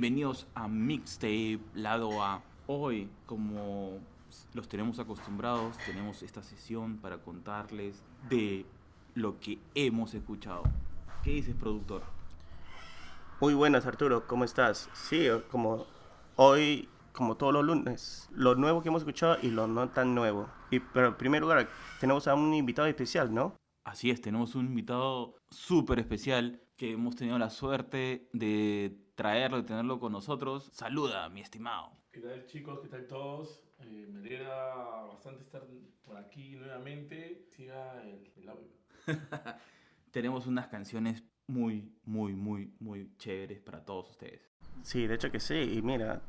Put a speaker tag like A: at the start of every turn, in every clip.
A: Bienvenidos a Mixtape Lado A. Hoy, como los tenemos acostumbrados, tenemos esta sesión para contarles de lo que hemos escuchado. ¿Qué dices, productor?
B: Muy buenas, Arturo, ¿cómo estás? Sí, como hoy, como todos los lunes, lo nuevo que hemos escuchado y lo no tan nuevo. Y, pero en primer lugar, tenemos a un invitado especial, ¿no?
A: Así es, tenemos un invitado súper especial que hemos tenido la suerte de traerlo, de tenerlo con nosotros. Saluda, mi estimado.
C: ¿Qué tal chicos? ¿Qué tal todos? Eh, me alegra bastante estar por aquí nuevamente. Siga el, el audio.
A: tenemos unas canciones muy, muy, muy, muy chéveres para todos ustedes.
B: Sí, de hecho que sí. Y mira,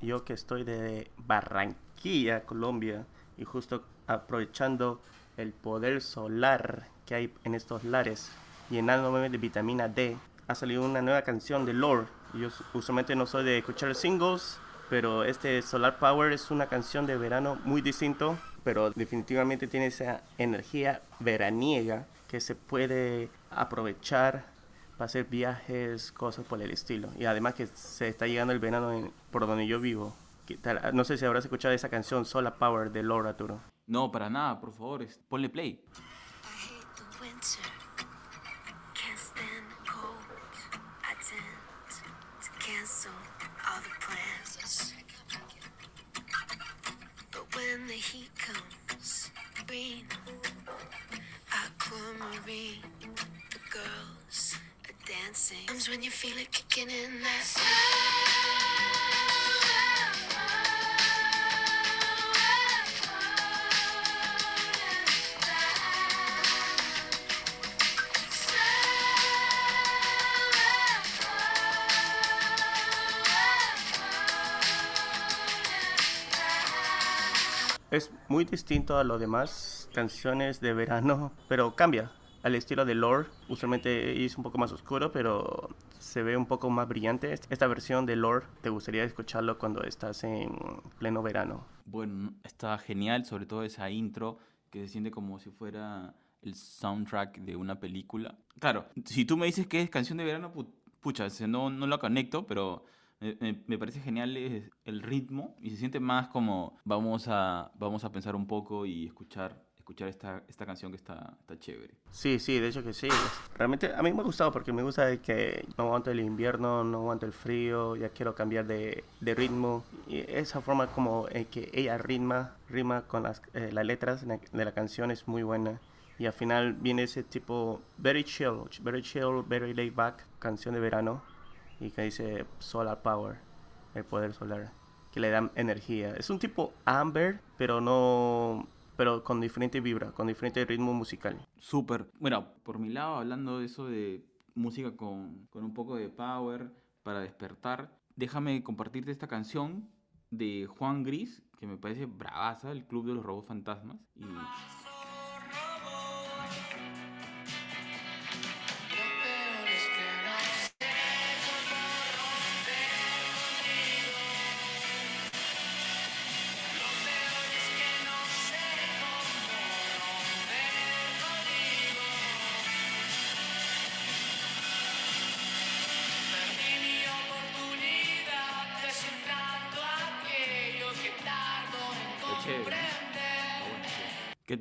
B: yo que estoy de Barranquilla, Colombia, y justo aprovechando el poder solar que hay en estos lares, llenándome de vitamina D, ha salido una nueva canción de Lord. Yo usualmente no soy de escuchar singles, pero este Solar Power es una canción de verano muy distinto, pero definitivamente tiene esa energía veraniega que se puede aprovechar para hacer viajes, cosas por el estilo. Y además que se está llegando el verano por donde yo vivo. No sé si habrás escuchado esa canción Solar Power de Lord Arturo.
A: No, para nada, por favor, ponle play. when the the girls are dancing.
B: Es muy distinto a lo demás canciones de verano, pero cambia al estilo de Lore. Usualmente es un poco más oscuro, pero se ve un poco más brillante. Esta versión de Lore, ¿te gustaría escucharlo cuando estás en pleno verano?
A: Bueno, está genial, sobre todo esa intro que se siente como si fuera el soundtrack de una película. Claro, si tú me dices que es canción de verano, pucha, no, no lo conecto, pero me, parece genial el ritmo y se siente más como vamos a, vamos a pensar un poco y escuchar escuchar esta, esta canción que está, está chévere.
B: Sí, sí, de hecho que sí. Realmente a mí me ha gustado porque me gusta que no aguanto el invierno, no aguanto el frío, ya quiero cambiar de, de ritmo. Y esa forma como eh, que ella ritma, rima con las, eh, las letras de la canción es muy buena. Y al final viene ese tipo very chill, very chill, very laid back, canción de verano y que dice Solar Power, el poder solar, que le da energía. Es un tipo Amber, pero no pero con diferente vibra, con diferente ritmo musical.
A: Súper. Bueno, por mi lado, hablando de eso de música con, con un poco de power para despertar, déjame compartirte esta canción de Juan Gris, que me parece bravaza, el Club de los Robos Fantasmas. Y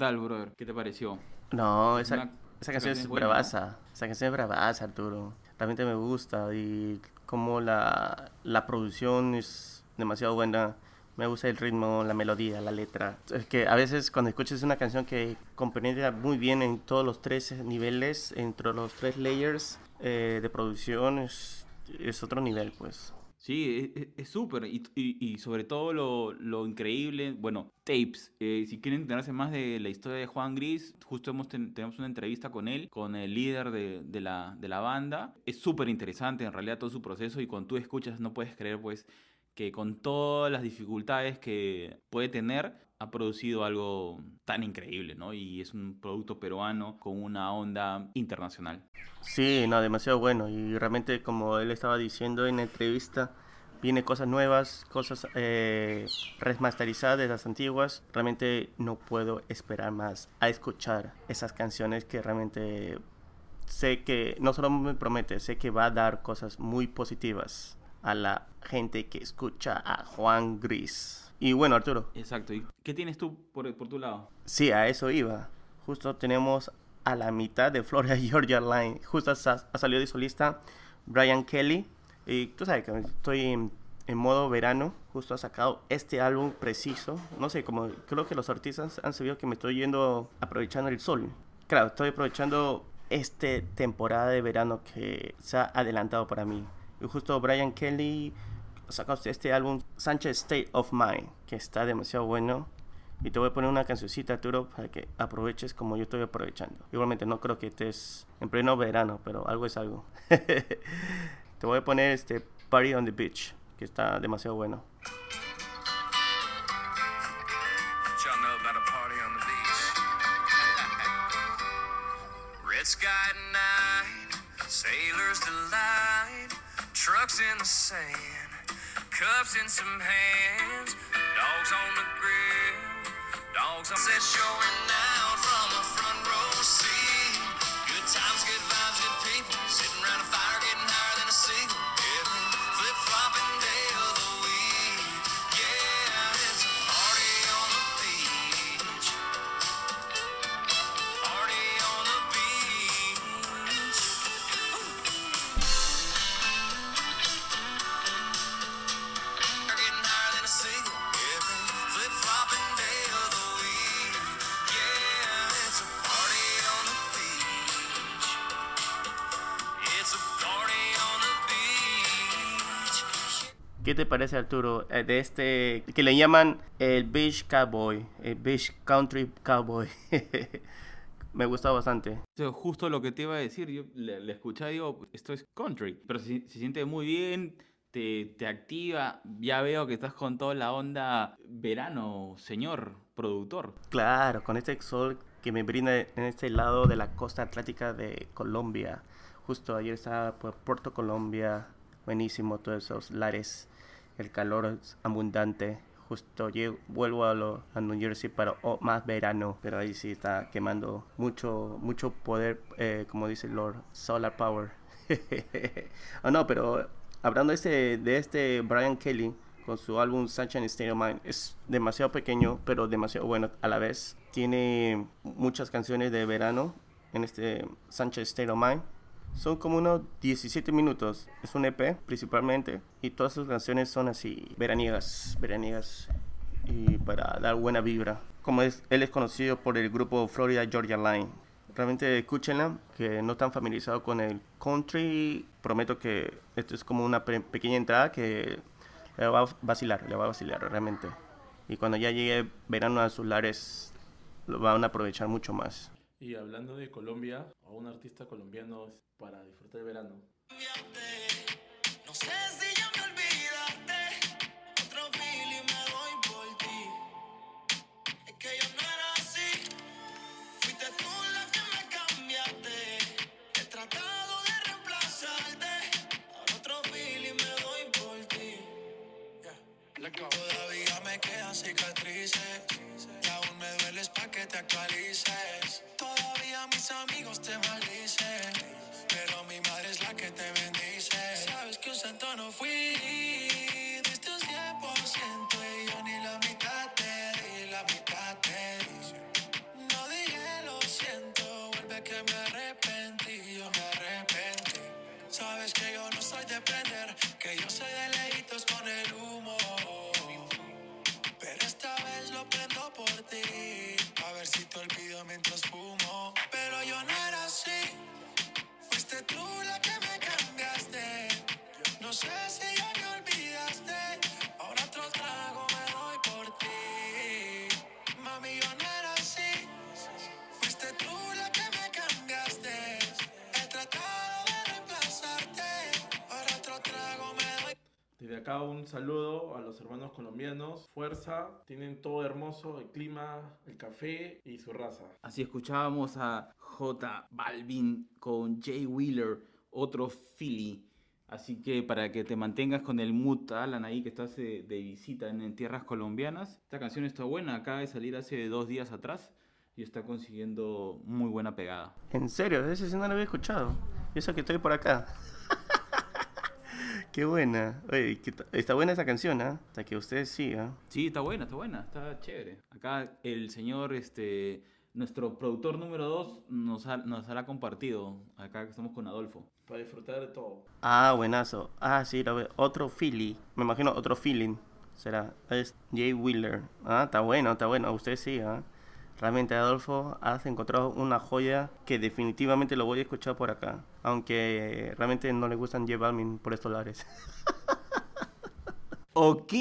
A: tal, brother? ¿Qué te pareció?
B: No, esa, esa canción es bravaza. Esa canción es bravaza, Arturo. Realmente me gusta y como la, la producción es demasiado buena. Me gusta el ritmo, la melodía, la letra. Es que a veces cuando escuchas una canción que comprende muy bien en todos los tres niveles, entre los tres layers eh, de producción, es, es otro nivel, pues.
A: Sí, e, e, es súper. Y, sobre todo lo, increíble, bueno, tapes. Eh, si quieren enterarse más de la historia de Juan Gris, justo hemos tenemos una entrevista con él, con el líder de, de, la, de la banda. Es súper interesante en realidad todo su proceso y cuando tú escuchas no puedes creer pues que con todas las dificultades que puede tener, ha producido algo tan increíble, ¿no? Y es un producto peruano con una onda internacional.
B: Sí, no, demasiado bueno. Y realmente, como él estaba diciendo en la entrevista, viene cosas nuevas, cosas eh, remasterizadas las antiguas. Realmente no puedo esperar más a escuchar esas canciones que realmente sé que no solo me promete, sé que va a dar cosas muy positivas a la gente que escucha a Juan Gris. Y bueno, Arturo.
A: Exacto. ¿Y qué tienes tú por, por tu lado?
B: Sí, a eso iba. Justo tenemos a la mitad de Florida Georgia Line. Justo ha, salido de solista Brian Kelly. Y tú sabes que estoy en, modo verano. Justo ha sacado este álbum preciso. No sé, como creo que los artistas han sabido que me estoy yendo aprovechando el sol. Claro, estoy aprovechando esta temporada de verano que se ha adelantado para mí. Y justo Brian Kelly sacó este álbum Sanchez State of Mind, que está demasiado bueno. Y te voy a poner una cancioncita, para que aproveches como yo estoy aprovechando. Igualmente, no creo que estés en pleno verano, pero algo es algo. te voy a poner este Party on the Beach, que está demasiado bueno. trucks in the sand, cups in some hands, dogs on the grill, dogs on set showing out ¿Qué te parece Arturo eh, de este que le llaman el Beach Cowboy, el Beach Country Cowboy? Me gusta bastante.
A: Justo lo que te iba a decir, yo le, escuché y digo, esto es country, pero se, se siente muy bien, te, te, activa. Ya veo que estás con toda la onda verano, señor productor.
B: Claro, con este sol que me brinda en este lado de la costa atlántica de Colombia. Justo ayer estaba por Puerto Colombia, buenísimo todos esos lares, el calor es abundante. Justo llego, vuelvo a, lo, a New Jersey para oh, más verano, pero ahí sí está quemando mucho, mucho poder, eh, como dice Lord, solar power. oh, no, pero hablando de este, de este Brian Kelly con su álbum Sunshine State of Mind, es demasiado pequeño, pero demasiado bueno a la vez. Tiene muchas canciones de verano en este Sunshine State of Mind. Son como unos 17 minutos. Es un EP principalmente. Y todas sus canciones son así, veraniegas, veraniegas. Y para dar buena vibra. Como es, él es conocido por el grupo Florida Georgia Line. Realmente escúchenla, que no están familiarizados con el country. Prometo que esto es como una pequeña entrada que le va a vacilar, le va a vacilar realmente. Y cuando ya llegue verano a sus lares, lo van a aprovechar mucho más.
C: Y hablando de Colombia, a un artista colombiano para disfrutar el verano. No sé si ya me olvidaste, otro feeling me doy por ti. Es que yo no era así, fuiste tú la que me cambiaste. He tratado de reemplazarte, ahora otro feeling me doy por ti. Yeah. Todavía me quedan cicatrices, dueles pa' que te actualices. Todavía mis amigos te maldicen, pero mi madre es la que te bendice. Sabes que un santo no fui, diste un 100% y yo ni la mitad te di, la mitad te di. No dije lo siento, vuelve que me arrepentí, yo me arrepentí. Sabes que yo no soy de prender, que yo soy de lejitos con el humo. Pero esta vez lo prendo a ver si te olvido mientras fumo. Pero yo no era así, fuiste tú la que acá un saludo a los hermanos colombianos. Fuerza, tienen todo hermoso, el clima, el café y su raza.
A: Así escuchábamos a J Balvin con Jay Wheeler, otro Philly. Así que para que te mantengas con el mood, Alan, ahí que estás de, de visita en, en, tierras colombianas, esta canción está buena, acaba de salir hace dos días atrás y está consiguiendo muy buena pegada.
B: ¿En serio? Ese sí no lo había escuchado. Y eso que estoy por acá. Qué buena. Oye, está buena esa canción, ¿ah? Hasta que ustedes sigan.
A: Sí, está buena, está buena, está chévere. Acá el señor, este, nuestro productor número 2 nos, ha, nos hará compartido. Acá que estamos con Adolfo.
C: Para disfrutar de todo.
B: Ah, buenazo. Ah, sí, lo veo. Otro Philly. Me imagino otro feeling. Será. Es Jay Wheeler. Ah, está bueno, está bueno. Usted sí, ¿ah? Realmente, Adolfo, has encontrado una joya que definitivamente lo voy a escuchar por acá. Aunque realmente no le gustan J Balvin por estos lares.
A: ¿Ok?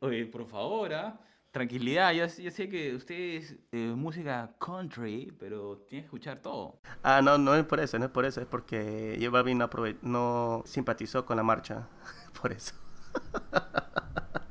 A: Oye, por favor, ¿ah? Tranquilidad, yo, sé que usted es eh, música country, pero tiene que escuchar todo.
B: Ah, no, no es por eso, no es por eso, es porque J Balvin no, no simpatizó con la marcha. por eso.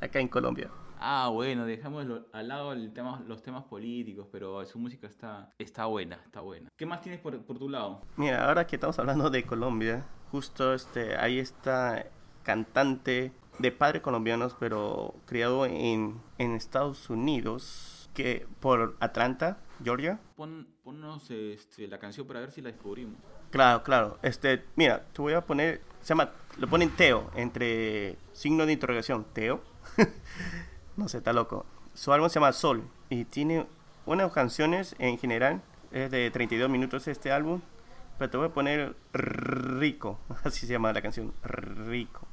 B: acá en Colombia.
A: Ah, bueno, dejamos al lado el tema, los temas políticos, pero su música está, está buena, está buena. ¿Qué más tienes por, tu lado?
B: Mira, ahora que estamos hablando de Colombia, justo este, ahí está cantante de padres colombianos, pero criado en, en Estados Unidos, que por Atlanta, Georgia.
A: Pon, ponnos este, la canción para ver si la descubrimos.
B: Claro, claro. Este, mira, te voy a poner, se llama, lo ponen Teo, entre signo de interrogación, Teo. No sé, está loco. Su álbum se llama Sol y tiene unas canciones en general. Es de 32 minutos este álbum. Pero te voy a poner Rico. Así se llama la canción. Rico.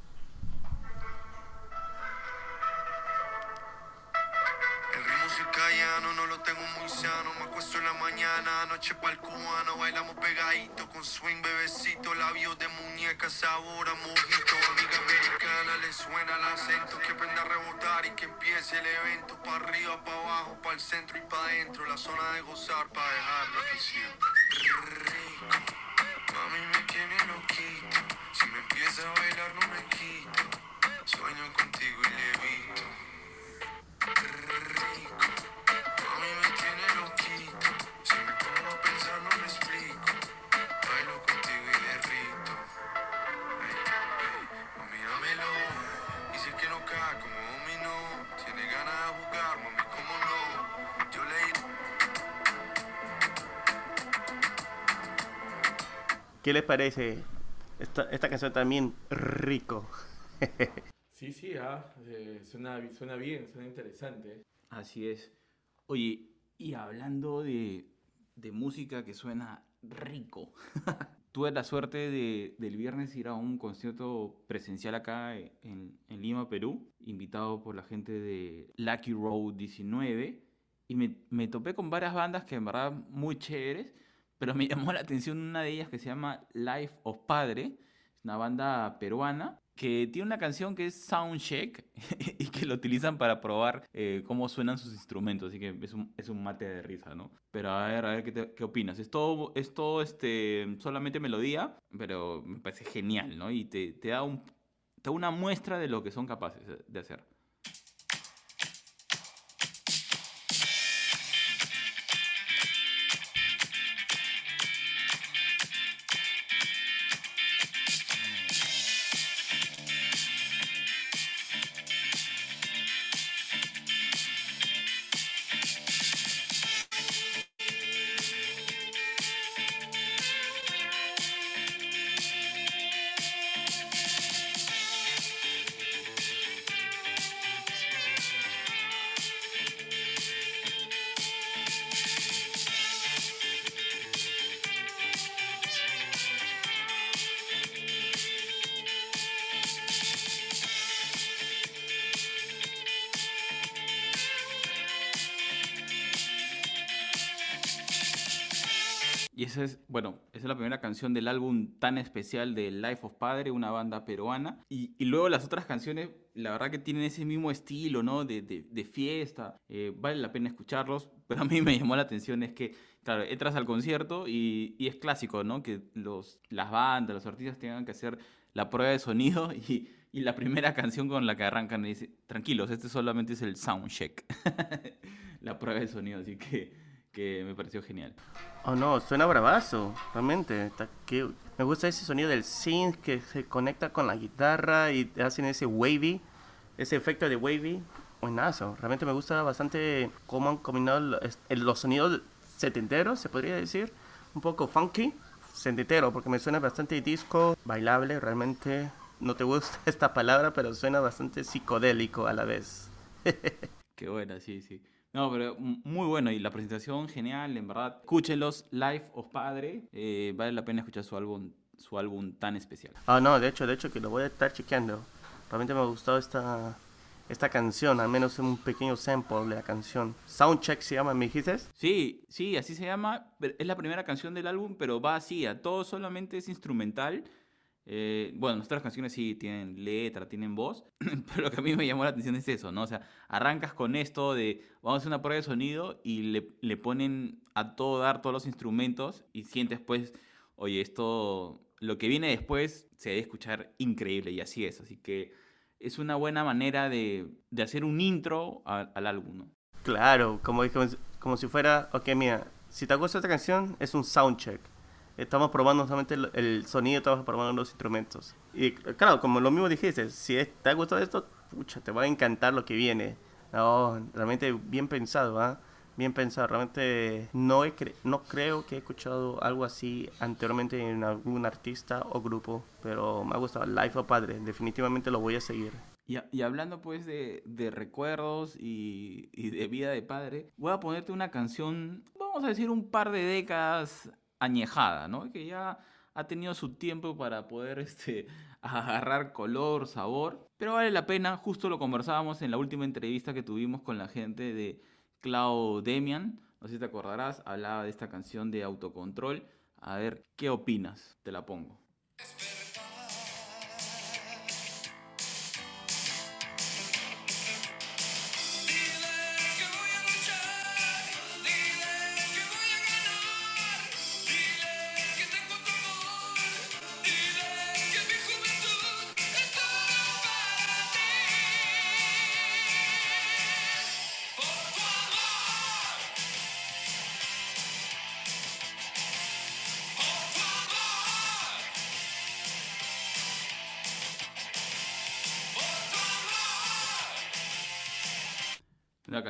D: Pegadito con swing, bebecito, labios de muñeca, sabor a mojito. Amiga americana, le suena el acento, que aprenda a rebotar y que empiece el evento. Pa' arriba, pa' abajo, pa' el centro y pa' adentro, la zona de gozar pa' dejarlo que Rico, mami me tiene loquito, si me empieza a bailar no me
B: ¿Qué les parece? Esta, esta canción también rico.
C: sí, sí, ah, eh, suena, suena bien, suena interesante.
A: Así es. Oye, y hablando de, de música que suena rico. Tuve la suerte de, del viernes ir a un concierto presencial acá en, en, Lima, Perú, invitado por la gente de Lucky Road 19. Y me, me topé con varias bandas que en verdad muy chéveres, pero me llamó la atención una de ellas que se llama Life of Padre, es una banda peruana que tiene una canción que es Soundcheck y que lo utilizan para probar eh, cómo suenan sus instrumentos, así que es un, es un mate de risa, ¿no? Pero a ver, a ver qué, qué opinas. Es todo, es todo este, solamente melodía, pero me parece genial, ¿no? Y te, te, da un, te da una muestra de lo que son capaces de hacer. Esa es, bueno, es la primera canción del álbum tan especial de Life of Padre, una banda peruana. Y, luego las otras canciones, la verdad que tienen ese mismo estilo, ¿no? De, fiesta. Eh, vale la pena escucharlos. Pero a mí me llamó la atención es que, claro, entras al concierto y, es clásico, ¿no? Que las bandas, los artistas tengan que hacer la prueba de sonido y, y la primera canción con la que arrancan dice, tranquilos, este solamente es el soundcheck. la prueba de sonido, así que que me pareció genial.
B: Oh no, suena bravazo, realmente. Está que... Me gusta ese sonido del synth que se conecta con la guitarra y hacen ese wavy, ese efecto de wavy. Buenazo, realmente me gusta bastante cómo han combinado los sonidos setenteros, se podría decir. Un poco funky, setentero, porque me suena bastante disco, bailable, realmente no te gusta esta palabra, pero suena bastante psicodélico a la vez.
A: Qué buena, sí, sí. No, pero muy bueno y la presentación genial, en verdad. Escúchenlos, Life of Padre. Eh, vale la pena escuchar su álbum, su álbum tan especial.
B: Ah, no, de hecho, de hecho que lo voy a estar chequeando. Realmente me ha gustado esta, esta canción, al menos un pequeño sample de la canción. Soundcheck se llama, ¿me dijiste?
A: Sí, sí, así se llama. Es la primera canción del álbum, pero va así, a todo solamente es instrumental. Eh, bueno, nuestras canciones sí tienen letra, tienen voz, pero lo que a mí me llamó la atención es eso, ¿no? O sea, arrancas con esto de vamos a hacer una prueba de sonido y le, le ponen a todo dar todos los instrumentos y sientes pues, oye, esto, lo que viene después se debe escuchar increíble y así es, así que es una buena manera de, de hacer un intro al álbum, ¿no?
B: Claro, como, como, como si fuera, ok, mira, si te gusta esta canción, es un soundcheck estamos probando solamente el, sonido, estamos probando los instrumentos. Y claro, como lo mismo dijiste, si te ha gustado esto, pucha, te va a encantar lo que viene. No, realmente bien pensado, ¿ah? Bien pensado. Realmente no, he no creo que he escuchado algo así anteriormente en algún artista o grupo, pero me ha gustado. Life of Padre, definitivamente lo voy a seguir.
A: Y, y hablando pues de, de recuerdos y, y de vida de padre, voy a ponerte una canción, vamos a decir un par de décadas añejada, ¿no? Que ya ha tenido su tiempo para poder este, agarrar color, sabor, pero vale la pena, justo lo conversábamos en la última entrevista que tuvimos con la gente de Cloud Demian, no sé si te acordarás, hablaba de esta canción de autocontrol, a ver, ¿qué opinas? Te la pongo.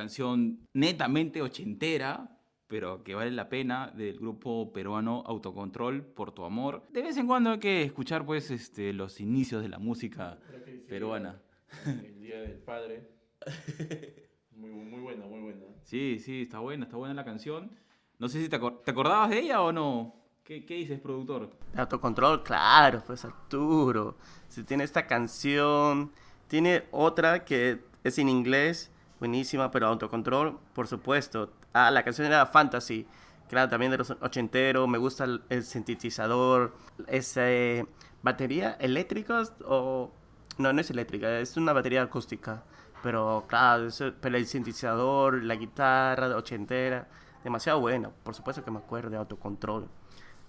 A: Canción netamente ochentera, pero que vale la pena, del grupo peruano Autocontrol por tu amor. De vez en cuando hay que escuchar pues este, los inicios de la música peruana.
C: El Día del Padre. Muy, muy buena, muy buena.
A: Sí, sí, está buena, está buena la canción. No sé si te, te acordabas de ella o no. ¿Qué, ¿Qué, dices, productor?
B: Autocontrol, claro, pues Arturo. Si tiene esta canción, tiene otra que es en inglés buenísima, pero autocontrol, por supuesto. Ah, la canción era Fantasy, claro, también de los ochenteros, me gusta el, sintetizador, esa batería eléctrica o... No, no es eléctrica, es una batería acústica, pero claro, pero el sintetizador, la guitarra ochentera, demasiado buena, por supuesto que me acuerdo de autocontrol.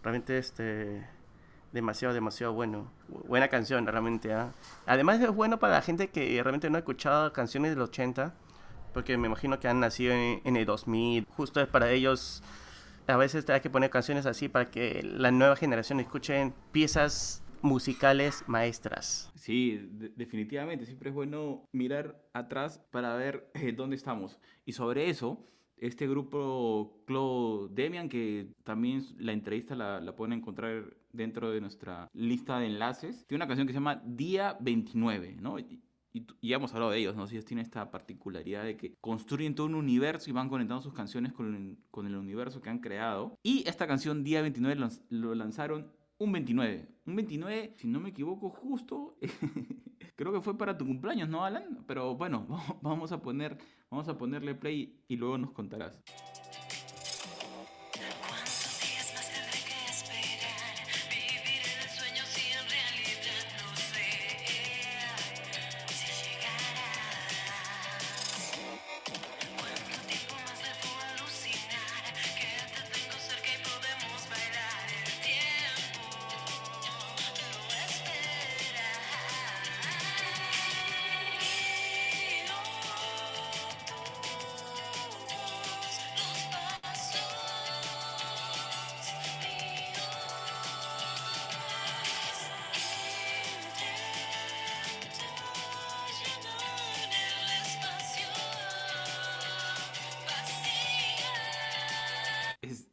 B: Realmente este demasiado, demasiado bueno. Buena canción, realmente. ¿ah? Además es bueno para la gente que realmente no ha escuchado canciones del 80 porque me imagino que han nacido en, el 2000. Justo es para ellos, a veces hay que poner canciones así para que la nueva generación escuchen piezas musicales maestras.
A: Sí, definitivamente, siempre es bueno mirar atrás para ver eh, dónde estamos. Y sobre eso, este grupo Claude Demian, que también la entrevista la, la, pueden encontrar dentro de nuestra lista de enlaces, tiene una canción que se llama Día 29, ¿no? Y, ya hemos hablado de ellos, ¿no? ellos tienen esta particularidad de que construyen todo un universo y van conectando sus canciones con, con el universo que han creado. Y esta canción, Día 29, lo lanzaron un 29. Un 29, si no me equivoco, justo. creo que fue para tu cumpleaños, ¿no, Alan? Pero bueno, vamos a, poner, vamos a ponerle play y luego nos contarás.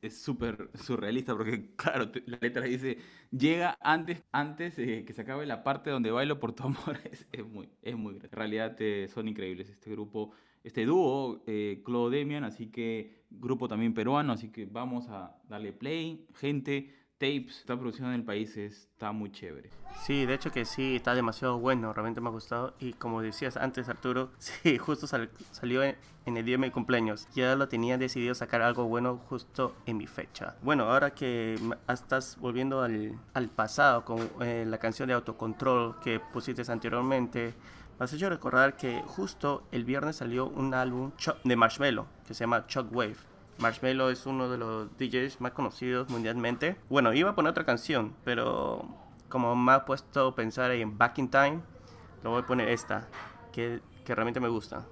A: Es súper surrealista porque, claro, la letra dice, llega antes, antes que se acabe la parte donde bailo por tu amor. Es, muy, es muy En realidad eh, son increíbles este grupo, este dúo, eh, Claude Demian, así que grupo también peruano, así que vamos a darle play. Gente, tapes, esta producción en el país está muy chévere.
B: Sí, de hecho que sí, está demasiado bueno, realmente me ha gustado. Y como decías antes, Arturo, sí, justo salió en, el día de mi cumpleaños. Ya lo tenía decidido sacar algo bueno justo en mi fecha. Bueno, ahora que estás volviendo al, al pasado con eh, la canción de autocontrol que pusiste anteriormente, me has hecho recordar que justo el viernes salió un álbum de Marshmello que se llama Wave Marshmello es uno de los DJs más conocidos mundialmente. Bueno, iba a poner otra canción, pero como me ha puesto a pensar en Back in Time, lo voy a poner esta, que, que realmente me gusta.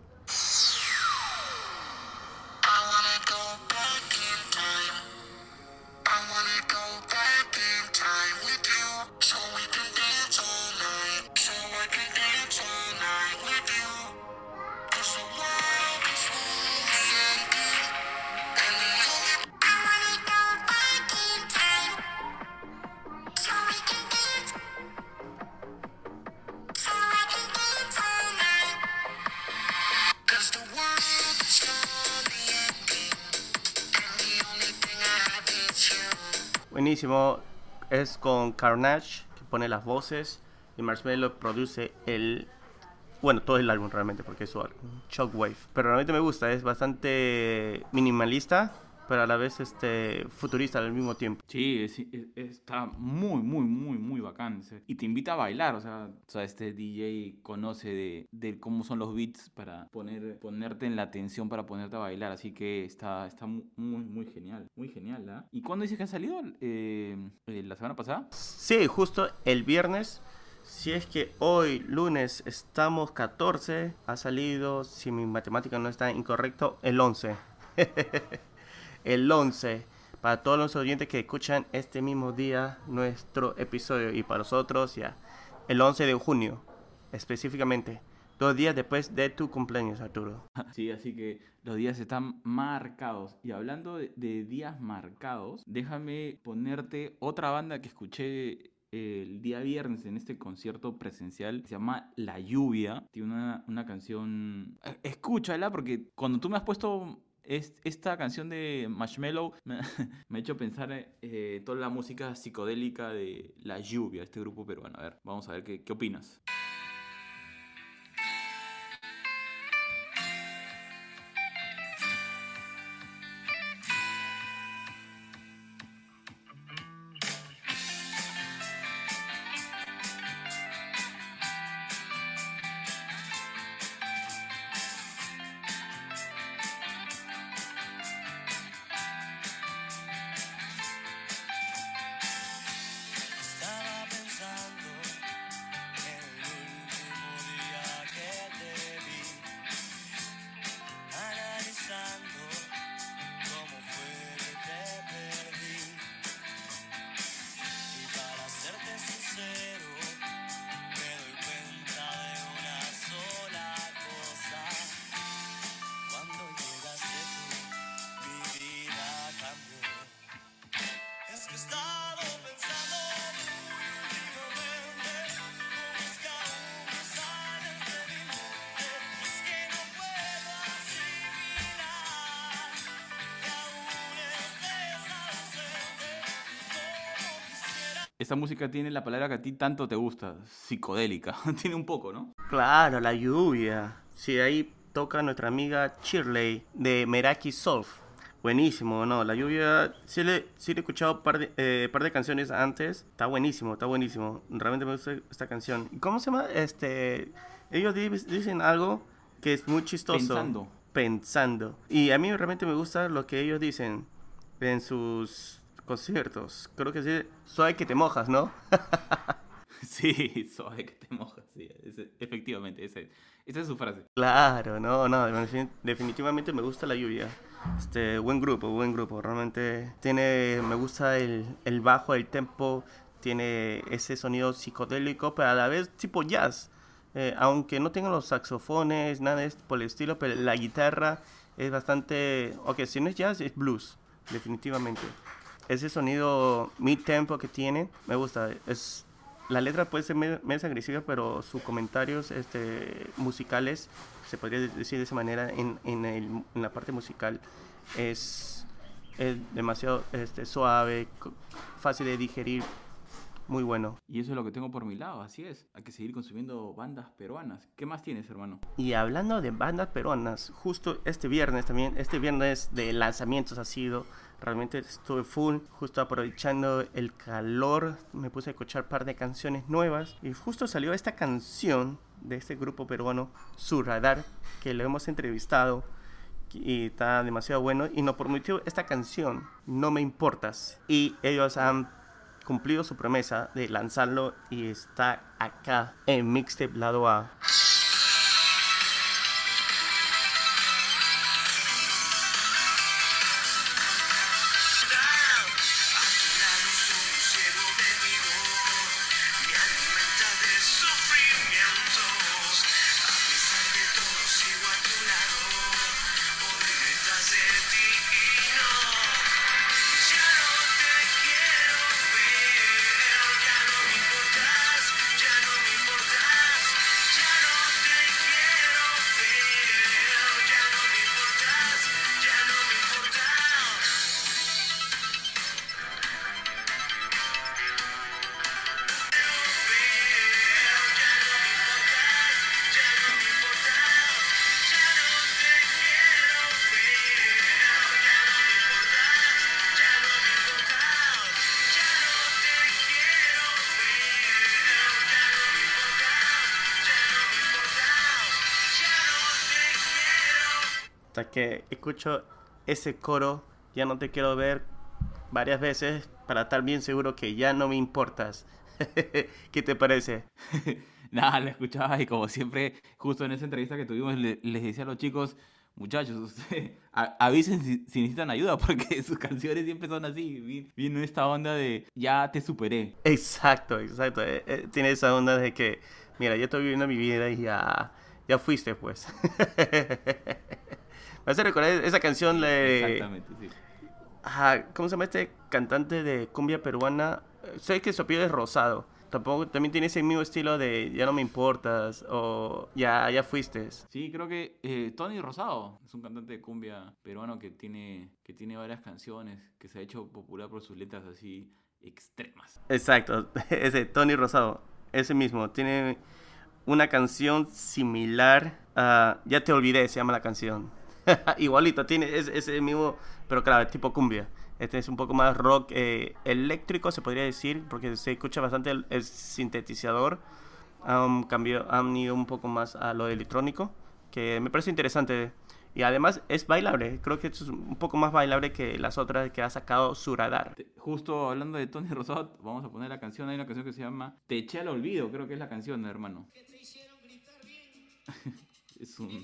B: Carnage, que pone las voces, y Marshmello produce el... Bueno, todo el álbum realmente, porque es su álbum, Shockwave. Pero realmente me gusta, es bastante minimalista, pero a la vez este futurista al mismo tiempo.
A: Sí, está muy, muy, muy, muy bacán. Y te invita a bailar, o sea, o sea este DJ conoce de, de, cómo son los beats para poner, ponerte en la atención para ponerte a bailar, así que está, está muy, muy genial, muy genial, ¿ah? ¿Y cuándo dices que ha salido? Eh, eh, ¿La semana pasada?
B: Sí, justo el viernes. Si es que hoy, lunes, estamos 14, ha salido, si mi matemática no está incorrecto, el 11. el 11. Para todos los oyentes que escuchan este mismo día nuestro episodio y para nosotros ya el 11 de junio específicamente. Dos días después de tu cumpleaños, Arturo.
A: Sí, así que los días están marcados. Y hablando de, días marcados, déjame ponerte otra banda que escuché el día viernes en este concierto presencial se llama La Lluvia. Tiene una, una canción. Eh, escúchala porque cuando tú me has puesto esta canción de Marshmello me, ha hecho pensar en eh, toda la música psicodélica de La Lluvia, este grupo peruano. A ver, vamos a ver qué, qué opinas. Esta música tiene la palabra que a ti tanto te gusta, psicodélica. tiene un poco, ¿no?
B: Claro, la lluvia. Sí, ahí toca nuestra amiga Shirley de Meraki Solf. Buenísimo, ¿no? La lluvia, sí le, sí he escuchado un par de, eh, par de canciones antes. Está buenísimo, está buenísimo. Realmente me gusta esta canción. ¿Cómo se llama? Este, ellos dicen algo que es muy chistoso.
A: Pensando.
B: Pensando. Y a mí realmente me gusta lo que ellos dicen en sus conciertos. Creo que sí. Suave que te mojas, ¿no?
A: sí, suave que te mojas, sí. efectivamente, esa, esa, es su frase.
B: Claro, no, no, definitivamente me gusta la lluvia. Este, buen grupo, buen grupo. Realmente tiene, me gusta el, el bajo, el tempo, tiene ese sonido psicodélico, pero a la vez tipo jazz. Eh, aunque no tenga los saxofones, nada de por el estilo, pero la guitarra es bastante, ok, si no es jazz, es blues. definitivamente. Ese sonido mid-tempo que tiene, me gusta. Es, la letra puede ser menos agresiva, pero sus comentarios este, musicales, se podría decir de esa manera, en, en, el, en la parte musical, es, es demasiado este, suave, fácil de digerir, muy bueno.
A: Y eso es lo que tengo por mi lado, así es. Hay que seguir consumiendo bandas peruanas. ¿Qué más tienes, hermano?
B: Y hablando de bandas peruanas, justo este viernes también, este viernes de lanzamientos ha sido, realmente estuve full, justo aprovechando el calor, me puse a escuchar un par de canciones nuevas y justo salió esta canción de este grupo peruano, Su Radar, que lo hemos entrevistado y está demasiado bueno y nos prometió esta canción, No me importas. Y ellos han cumplido su promesa de lanzarlo y está acá en Mixtape Lado A. que escucho ese coro, ya no te quiero ver varias veces para estar bien seguro que ya no me importas. ¿Qué te parece?
A: Nada, lo escuchaba y como siempre, justo en esa entrevista que tuvimos, les decía a los chicos, muchachos, avisen si, necesitan ayuda, porque sus canciones siempre son así, viene esta onda de ya te superé.
B: Exacto, exacto. Eh, eh, tiene esa onda de que, mira, yo estoy viviendo mi vida y ya, ya fuiste, pues. Hace recordar esa canción de... Exactamente, sí. ¿Cómo se llama este cantante de cumbia peruana? Sé que su apellido es Rosado. Tampoco, también tiene ese mismo estilo de ya no me importas o ya, ya fuiste.
A: Sí, creo que eh, Tony Rosado es un cantante de cumbia peruano que tiene, que tiene varias canciones, que se ha hecho popular por sus letras así extremas.
B: Exacto, ese Tony Rosado, ese mismo, tiene una canción similar a Ya te olvidé, se llama la canción. Igualito, tiene ese, mismo, pero claro, tipo cumbia. Este es un poco más rock eh, eléctrico, se podría decir, porque se escucha bastante el, sintetizador. Um, cambio, han ido un poco más a lo electrónico, que me parece interesante. Y además es bailable, creo que es un poco más bailable que las otras que ha sacado Suradar.
A: Justo hablando de Tony Rosado, vamos a poner la canción, hay una canción que se llama Te eché al olvido, creo que es la canción, hermano. es un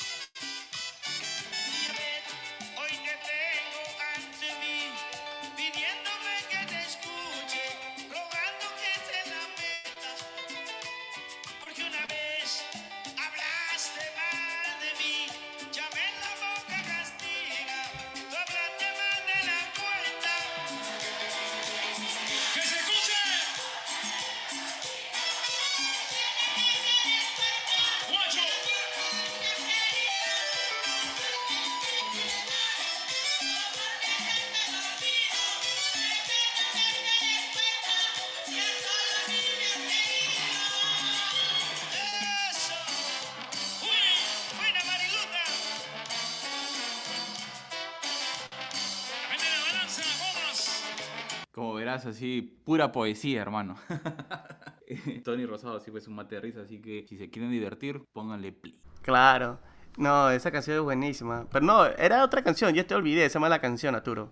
A: así, pura poesía, hermano. Tony Rosado sí fue un mate de risa, así que si se quieren divertir, pónganle play.
B: Claro. No, esa canción es buenísima. Pero no, era otra canción, ya te olvidé, esa mala canción, Arturo.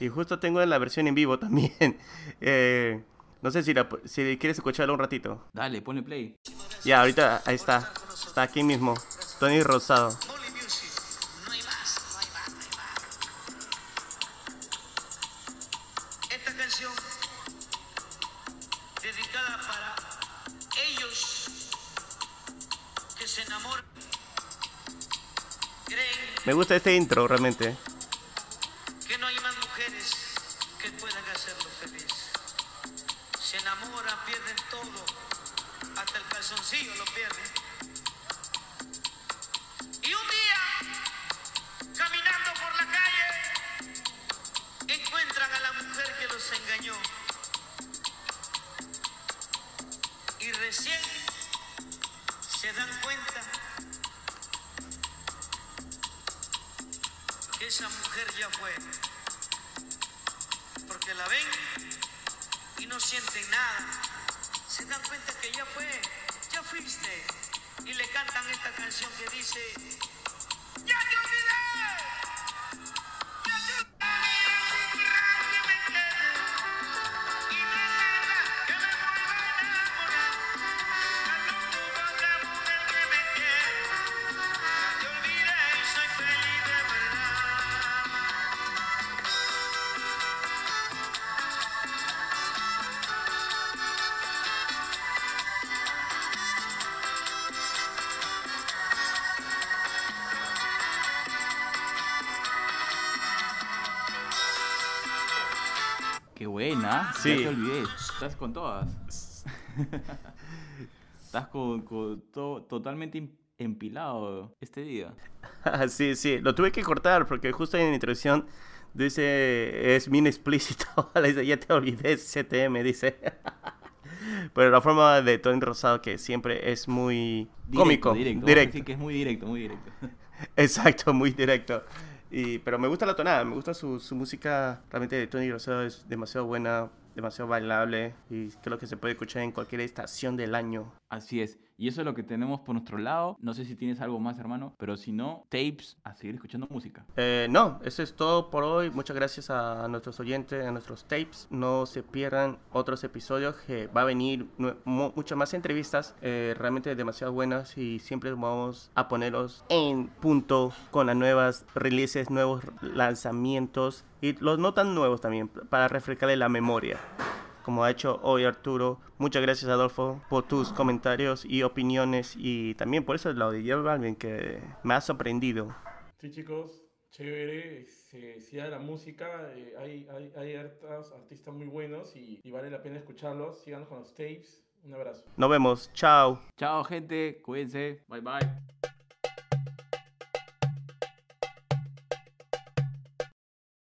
B: Y justo tengo la versión en vivo también. Eh, no sé si, si quieres escucharla un ratito.
A: Dale, ponle play.
B: Ya, ahorita, ahí está. Está aquí mismo. Tony Rosado. Me gusta este intro realmente. Sí.
A: Ya te olvidé. Estás con todas. Estás con, con to- totalmente em- empilado este día.
B: Ah, sí, sí, lo tuve que cortar porque justo en la introducción dice, es bien explícito, le dice, ya te olvidé, CTM, dice. Pero la forma de Tony Rosado que siempre es muy
A: Directo,
B: cómico,
A: Directo.
B: Directo.
A: que es muy directo, muy directo.
B: Exacto, muy directo. Y, pero me gusta la tonada, me gusta su, su música, realmente de Tony Rosado es demasiado buena, demasiado bailable y creo que se puede escuchar en cualquier estación del año.
A: Así es. Y eso es lo que tenemos por nuestro lado. No sé si tienes algo más, hermano. Pero si no, tapes a seguir escuchando música.
B: Eh, no, eso es todo por hoy. Muchas gracias a nuestros oyentes, a nuestros tapes. No se pierdan otros episodios que va a venir muchas más entrevistas, eh, realmente demasiado buenas y siempre vamos a ponerlos en punto con las nuevas releases, nuevos lanzamientos y los no tan nuevos también para refrescarle la memoria. Como ha hecho hoy Arturo. Muchas gracias Adolfo por tus comentarios y opiniones y también por eso lo de J Balvin que me ha sorprendido.
C: Sí, chicos, chévere. Se siga la música. eh, hay, hay, hay hartas artistas muy buenos y, y vale la pena escucharlos. Síganos con los tapes. Un abrazo.
B: Nos vemos. Chao.
A: Chao, gente. Cuídense. Bye, bye.